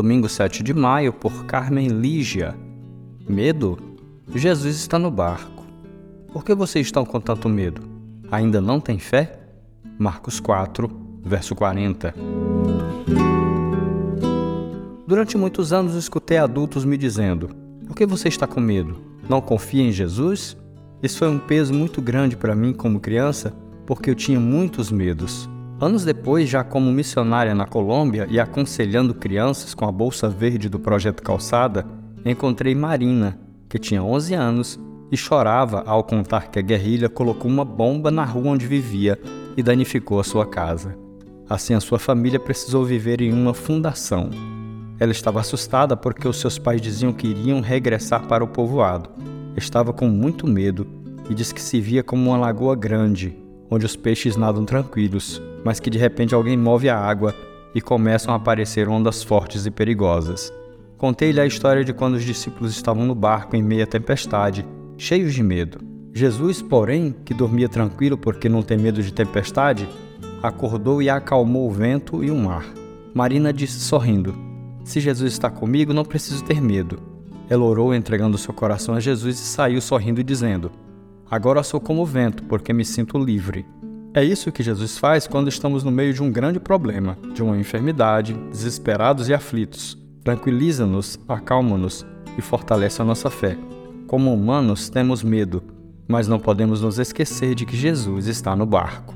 Domingo 7 de maio, por Carmen Lígia. Medo? Jesus está no barco. Por que vocês estão com tanto medo? Ainda não tem fé? Marcos 4, verso 40. Durante muitos anos escutei adultos me dizendo: Por que você está com medo? Não confia em Jesus? Isso foi um peso muito grande para mim como criança, porque eu tinha muitos medos. Anos depois, já como missionária na Colômbia e aconselhando crianças com a bolsa verde do projeto Calçada, encontrei Marina, que tinha 11 anos e chorava ao contar que a guerrilha colocou uma bomba na rua onde vivia e danificou a sua casa. Assim, a sua família precisou viver em uma fundação. Ela estava assustada porque os seus pais diziam que iriam regressar para o povoado. Estava com muito medo e disse que se via como uma lagoa grande, onde os peixes nadam tranquilos, mas que de repente alguém move a água e começam a aparecer ondas fortes e perigosas. Contei-lhe a história de quando os discípulos estavam no barco em meia tempestade, cheios de medo. Jesus, porém, que dormia tranquilo porque não tem medo de tempestade, acordou e acalmou o vento e o mar. Marina disse sorrindo: Se Jesus está comigo, não preciso ter medo. Ela orou entregando seu coração a Jesus e saiu sorrindo dizendo: Agora sou como o vento, porque me sinto livre. É isso que Jesus faz quando estamos no meio de um grande problema, de uma enfermidade, desesperados e aflitos tranquiliza-nos, acalma-nos e fortalece a nossa fé. Como humanos, temos medo, mas não podemos nos esquecer de que Jesus está no barco.